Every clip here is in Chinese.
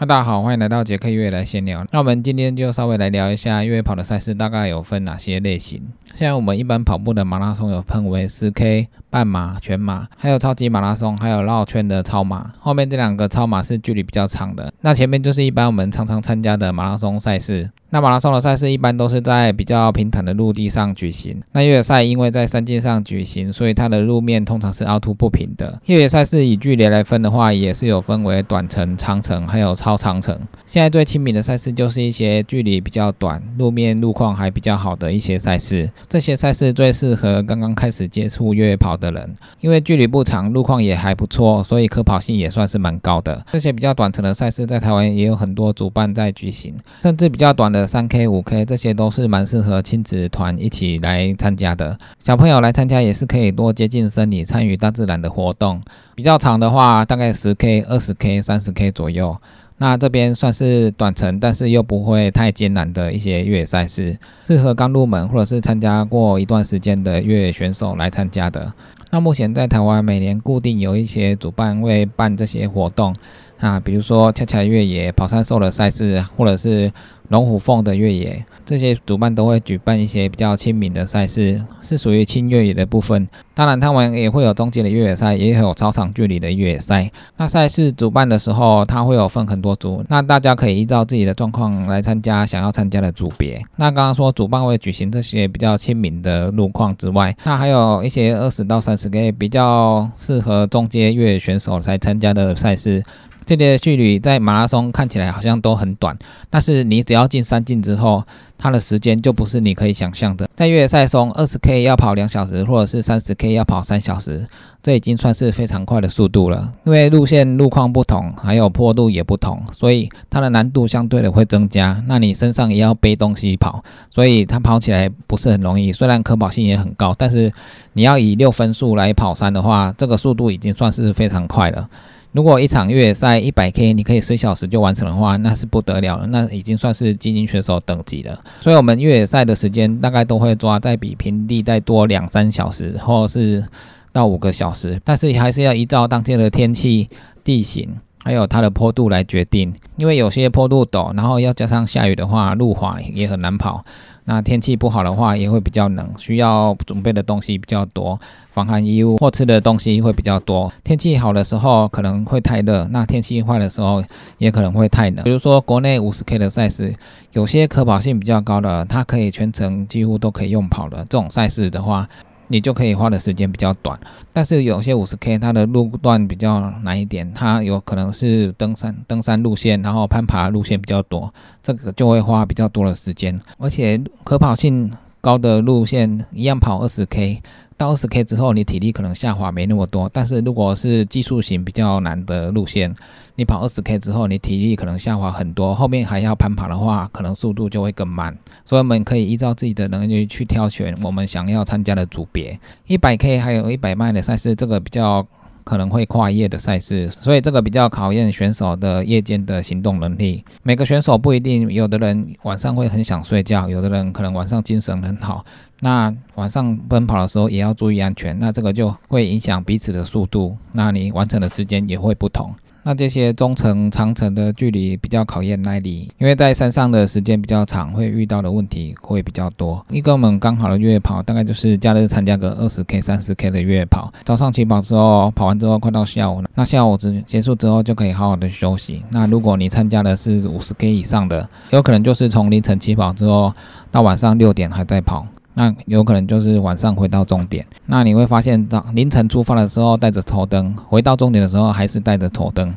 哈，大家好，欢迎来到杰克越野来闲聊。那我们今天就稍微来聊一下越野跑的赛事，大概有分哪些类型。现在我们一般跑步的马拉松有分为十 K、半马、全马，还有超级马拉松，还有绕圈的超马。后面这两个超马是距离比较长的，那前面就是一般我们常常参加的马拉松赛事。那马拉松的赛事一般都是在比较平坦的陆地上举行。那越野赛因为在山径上举行，所以它的路面通常是凹凸不平的。越野赛事以距离来分的话，也是有分为短程、长程，还有超长程。现在最亲民的赛事就是一些距离比较短、路面路况还比较好的一些赛事。这些赛事最适合刚刚开始接触越野跑的人，因为距离不长，路况也还不错，所以可跑性也算是蛮高的。这些比较短程的赛事在台湾也有很多主办在举行，甚至比较短的。三 K、五 K 这些都是蛮适合亲子团一起来参加的。小朋友来参加也是可以多接近生理，参与大自然的活动。比较长的话，大概十 K、二十 K、三十 K 左右。那这边算是短程，但是又不会太艰难的一些越野赛事，适合刚入门或者是参加过一段时间的越野选手来参加的。那目前在台湾每年固定有一些主办会办这些活动啊，比如说恰恰越野、跑山兽的赛事，或者是。龙虎凤的越野，这些主办都会举办一些比较亲民的赛事，是属于轻越野的部分。当然，他们也会有中间的越野赛，也有超长距离的越野赛。那赛事主办的时候，它会有分很多组，那大家可以依照自己的状况来参加想要参加的组别。那刚刚说主办会举行这些比较亲民的路况之外，那还有一些二十到三十 K 比较适合中阶越野选手来参加的赛事。这里的距离在马拉松看起来好像都很短，但是你只要进山径之后，它的时间就不是你可以想象的。在越野赛中，二十 K 要跑两小时，或者是三十 K 要跑三小时，这已经算是非常快的速度了。因为路线路况不同，还有坡度也不同，所以它的难度相对的会增加。那你身上也要背东西跑，所以它跑起来不是很容易。虽然可跑性也很高，但是你要以六分速来跑山的话，这个速度已经算是非常快了。如果一场越野赛一百 K，你可以十小时就完成的话，那是不得了了，那已经算是精英选手等级了。所以，我们越野赛的时间大概都会抓在比平地再多两三小时，或是到五个小时。但是，还是要依照当天的天气、地形，还有它的坡度来决定。因为有些坡度陡，然后要加上下雨的话，路滑也很难跑。那天气不好的话，也会比较冷，需要准备的东西比较多，防寒衣物或吃的东西会比较多。天气好的时候可能会太热，那天气坏的时候也可能会太冷。比如说国内五十 K 的赛事，有些可跑性比较高的，它可以全程几乎都可以用跑的这种赛事的话。你就可以花的时间比较短，但是有些五十 K 它的路段比较难一点，它有可能是登山登山路线，然后攀爬路线比较多，这个就会花比较多的时间，而且可跑性高的路线一样跑二十 K。到二十 K 之后，你体力可能下滑没那么多，但是如果是技术型比较难的路线，你跑二十 K 之后，你体力可能下滑很多，后面还要攀爬的话，可能速度就会更慢。所以我们可以依照自己的能力去挑选我们想要参加的组别。一百 K 还有一百迈的赛事，这个比较。可能会跨越的赛事，所以这个比较考验选手的夜间的行动能力。每个选手不一定，有的人晚上会很想睡觉，有的人可能晚上精神很好。那晚上奔跑的时候也要注意安全，那这个就会影响彼此的速度，那你完成的时间也会不同。那这些中程、长程的距离比较考验耐力，因为在山上的时间比较长，会遇到的问题会比较多。一个我们刚好的越野跑，大概就是假日参加个二十 K、三十 K 的越野跑。早上起跑之后，跑完之后快到下午了，那下午之结束之后就可以好好的休息。那如果你参加的是五十 K 以上的，有可能就是从凌晨起跑之后到晚上六点还在跑。那有可能就是晚上回到终点，那你会发现，到凌晨出发的时候带着头灯，回到终点的时候还是带着头灯。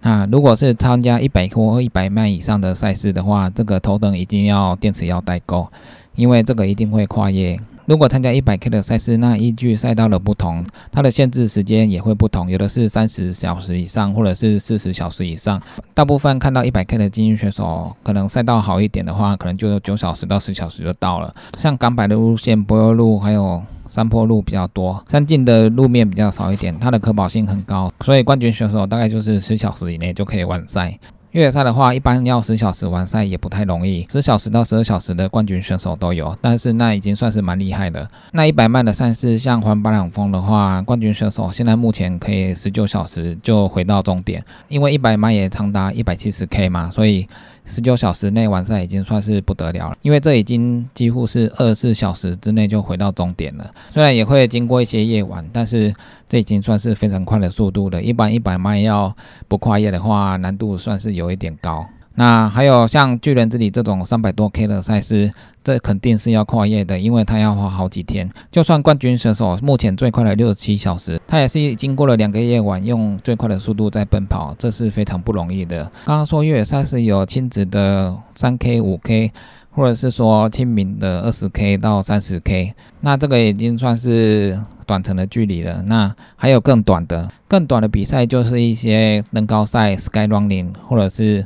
那如果是参加一百或一百迈以上的赛事的话，这个头灯一定要电池要带够，因为这个一定会跨越。如果参加一百 K 的赛事，那依据赛道的不同，它的限制时间也会不同，有的是三十小时以上，或者是四十小时以上。大部分看到一百 K 的精英选手，可能赛道好一点的话，可能就九小时到十小时就到了。像港百的路线，柏油路还有山坡路比较多，山径的路面比较少一点，它的可跑性很高，所以冠军选手大概就是十小时以内就可以完赛。越野赛的话，一般要十小时完赛也不太容易，十小时到十二小时的冠军选手都有，但是那已经算是蛮厉害的。那一百迈的赛事，像环巴朗峰的话，冠军选手现在目前可以十九小时就回到终点，因为一百迈也长达一百七十 K 嘛，所以。十九小时内完赛已经算是不得了了，因为这已经几乎是二十四小时之内就回到终点了。虽然也会经过一些夜晚，但是这已经算是非常快的速度了。一般一百迈要不跨越的话，难度算是有一点高。那还有像巨人之里这种三百多 K 的赛事，这肯定是要跨夜的，因为它要花好几天。就算冠军选手目前最快的六十七小时，他也是经过了两个夜晚，用最快的速度在奔跑，这是非常不容易的。刚刚说越野赛事有亲子的三 K、五 K，或者是说亲民的二十 K 到三十 K，那这个已经算是短程的距离了。那还有更短的，更短的比赛就是一些登高赛 （Sky Running） 或者是。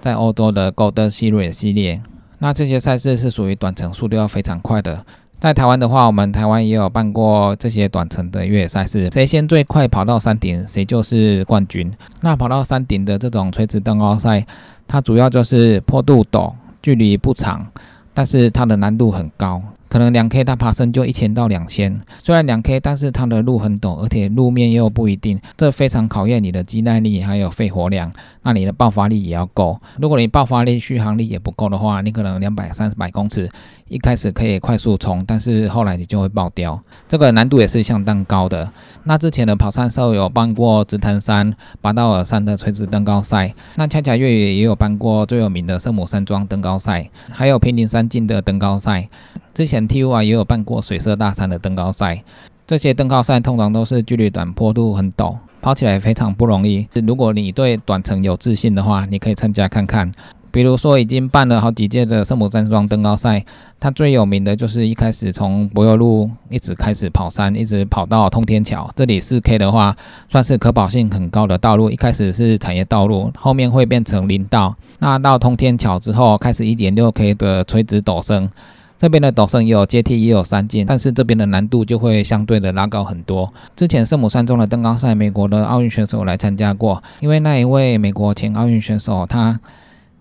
在欧洲的 Gold Series 系列，那这些赛事是属于短程速度要非常快的。在台湾的话，我们台湾也有办过这些短程的越野赛事，谁先最快跑到山顶，谁就是冠军。那跑到山顶的这种垂直登高赛，它主要就是坡度陡，距离不长，但是它的难度很高。可能两 K 它爬升就一千到两千，虽然两 K，但是它的路很陡，而且路面又不一定，这非常考验你的肌耐力还有肺活量。那你的爆发力也要够。如果你爆发力、续航力也不够的话，你可能两百、三百公尺一开始可以快速冲，但是后来你就会爆掉。这个难度也是相当高的。那之前的跑山社有办过紫藤山、八道尔山的垂直登高赛，那恰恰越野也有办过最有名的圣母山庄登高赛，还有平顶山径的登高赛。之前 T U 啊也有办过水色大山的登高赛，这些登高赛通常都是距离短、坡度很陡，跑起来非常不容易。如果你对短程有自信的话，你可以参加看看。比如说，已经办了好几届的圣母山庄登高赛，它最有名的就是一开始从柏油路一直开始跑山，一直跑到通天桥。这里四 K 的话，算是可跑性很高的道路。一开始是产业道路，后面会变成林道。那到通天桥之后，开始一点六 K 的垂直陡升。这边的陡升也有阶梯，也有山径，但是这边的难度就会相对的拉高很多。之前圣母山中的登高赛，美国的奥运选手来参加过，因为那一位美国前奥运选手他。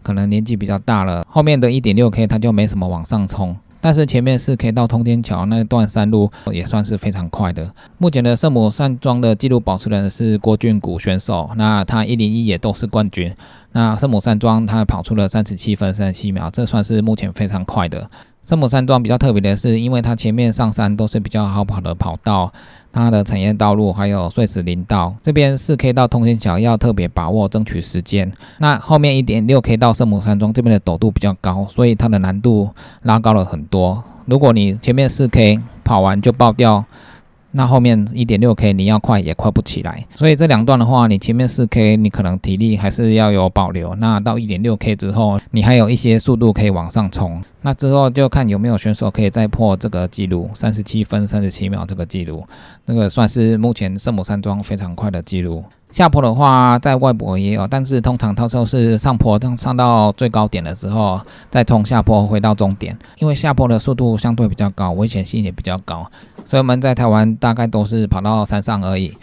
可能年纪比较大了，后面的一点六 K 他就没什么往上冲，但是前面四 K 到通天桥那段山路也算是非常快的。目前的圣母山庄的纪录保持人是郭俊谷选手，那他一零一也都是冠军。那圣母山庄他跑出了三十七分三十七秒，这算是目前非常快的。圣母山庄比较特别的是，因为它前面上山都是比较好跑的跑道，它的产业道路还有碎石林道，这边四 K 到通天桥要特别把握，争取时间。那后面一点六 K 到圣母山庄这边的陡度比较高，所以它的难度拉高了很多。如果你前面四 K 跑完就爆掉。那后面一点六 K 你要快也快不起来，所以这两段的话，你前面四 K 你可能体力还是要有保留。那到一点六 K 之后，你还有一些速度可以往上冲。那之后就看有没有选手可以再破这个记录，三十七分三十七秒这个记录，那个算是目前圣母山庄非常快的记录。下坡的话，在外国也有，但是通常那时候是上坡，上上到最高点的时候，再冲下坡回到终点。因为下坡的速度相对比较高，危险性也比较高，所以我们在台湾大概都是跑到山上而已。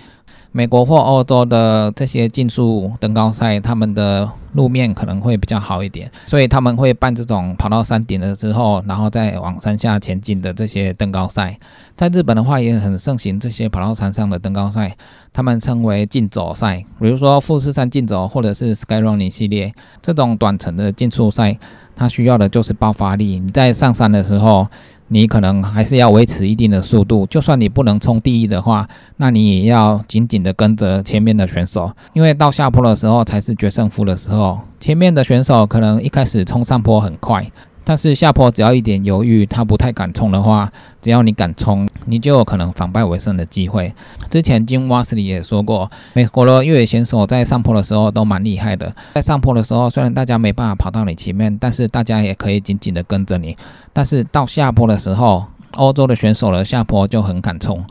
美国或欧洲的这些竞速登高赛，他们的路面可能会比较好一点，所以他们会办这种跑到山顶了之后，然后再往山下前进的这些登高赛。在日本的话，也很盛行这些跑到山上的登高赛，他们称为竞走赛，比如说富士山竞走或者是 Sky Running 系列这种短程的竞速赛，它需要的就是爆发力。你在上山的时候。你可能还是要维持一定的速度，就算你不能冲第一的话，那你也要紧紧的跟着前面的选手，因为到下坡的时候才是决胜负的时候。前面的选手可能一开始冲上坡很快。但是下坡只要一点犹豫，他不太敢冲的话，只要你敢冲，你就有可能反败为胜的机会。之前金瓦斯里也说过，美国的越野选手在上坡的时候都蛮厉害的。在上坡的时候，虽然大家没办法跑到你前面，但是大家也可以紧紧的跟着你。但是到下坡的时候，欧洲的选手的下坡就很敢冲。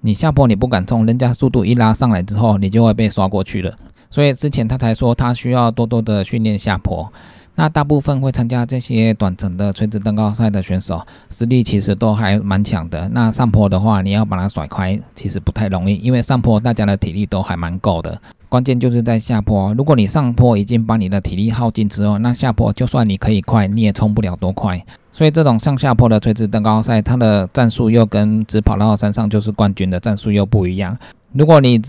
你下坡你不敢冲，人家速度一拉上来之后，你就会被刷过去了。所以之前他才说他需要多多的训练下坡。那大部分会参加这些短程的垂直登高赛的选手，实力其实都还蛮强的。那上坡的话，你要把它甩开，其实不太容易，因为上坡大家的体力都还蛮够的。关键就是在下坡。如果你上坡已经把你的体力耗尽之后，那下坡就算你可以快，你也冲不了多快。所以这种上下坡的垂直登高赛，它的战术又跟只跑到山上就是冠军的战术又不一样。如果你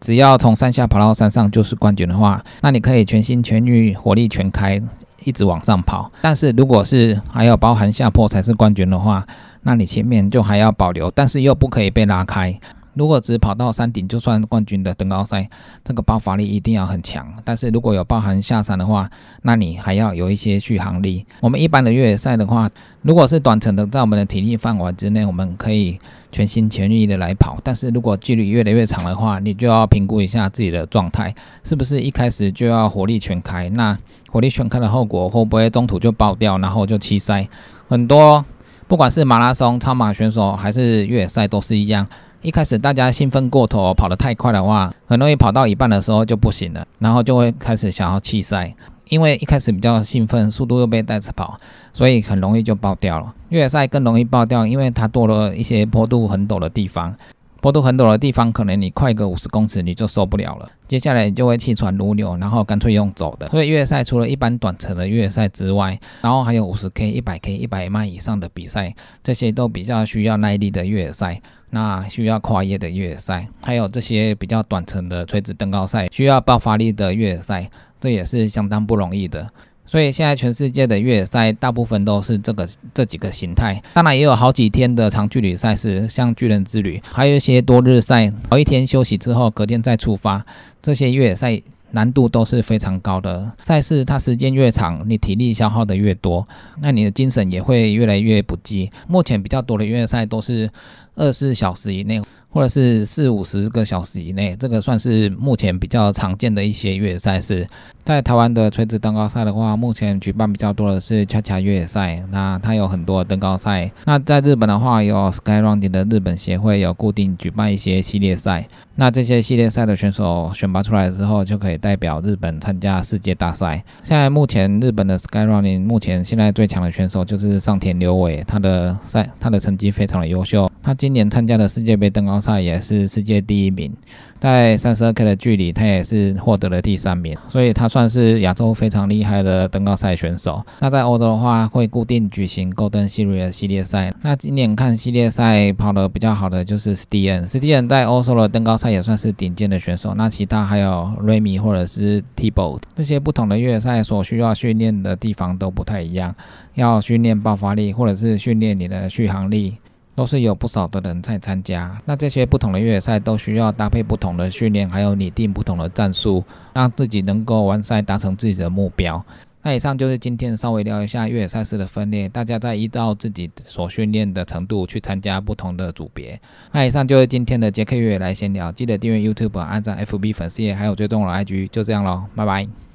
只要从山下跑到山上就是冠军的话，那你可以全心全意、火力全开，一直往上跑。但是如果是还要包含下坡才是冠军的话，那你前面就还要保留，但是又不可以被拉开。如果只跑到山顶就算冠军的登高赛，这个爆发力一定要很强。但是如果有包含下山的话，那你还要有一些续航力。我们一般的越野赛的话，如果是短程的，在我们的体力范围之内，我们可以全心全意的来跑。但是如果距离越来越长的话，你就要评估一下自己的状态，是不是一开始就要火力全开？那火力全开的后果会不会中途就爆掉，然后就弃赛？很多不管是马拉松、超马选手还是越野赛都是一样。一开始大家兴奋过头，跑得太快的话，很容易跑到一半的时候就不行了，然后就会开始想要弃赛。因为一开始比较兴奋，速度又被带着跑，所以很容易就爆掉了。越野赛更容易爆掉，因为它多了一些坡度很陡的地方。坡度很陡的地方，可能你快个五十公尺你就受不了了，接下来你就会气喘如牛，然后干脆用走的。所以越野赛除了一般短程的越野赛之外，然后还有五十 K、一百 K、一百迈以上的比赛，这些都比较需要耐力的越野赛。那需要跨越的越野赛，还有这些比较短程的垂直登高赛，需要爆发力的越野赛，这也是相当不容易的。所以现在全世界的越野赛大部分都是这个这几个形态，当然也有好几天的长距离赛事，像巨人之旅，还有一些多日赛，头一天休息之后，隔天再出发，这些越野赛难度都是非常高的。赛事它时间越长，你体力消耗的越多，那你的精神也会越来越不济。目前比较多的越野赛都是二十四小时以内。或者是四五十个小时以内，这个算是目前比较常见的一些越野赛事。在台湾的垂直登高赛的话，目前举办比较多的是恰恰越野赛，那它有很多登高赛。那在日本的话，有 Skyrunning 的日本协会有固定举办一些系列赛。那这些系列赛的选手选拔出来之后，就可以代表日本参加世界大赛。现在目前日本的 Skyrunning 目前现在最强的选手就是上田刘伟，他的赛他的成绩非常的优秀。他今年参加的世界杯登高赛也是世界第一名，在三十二 K 的距离，他也是获得了第三名，所以他算是亚洲非常厉害的登高赛选手。那在欧洲的话，会固定举行 Golden Series 系列赛。那今年看系列赛跑得比较好的就是 s t e n s t e n 在欧洲的登高赛也算是顶尖的选手。那其他还有 Remy 或者是 T-Boat 这些不同的越野赛所需要训练的地方都不太一样，要训练爆发力或者是训练你的续航力。都是有不少的人在参加，那这些不同的越野赛都需要搭配不同的训练，还有拟定不同的战术，让自己能够完赛，达成自己的目标。那以上就是今天稍微聊一下越野赛事的分类，大家再依照自己所训练的程度去参加不同的组别。那以上就是今天的杰克越野来闲聊，记得订阅 YouTube、按赞 FB 粉丝页，还有追踪我的 IG，就这样喽，拜拜。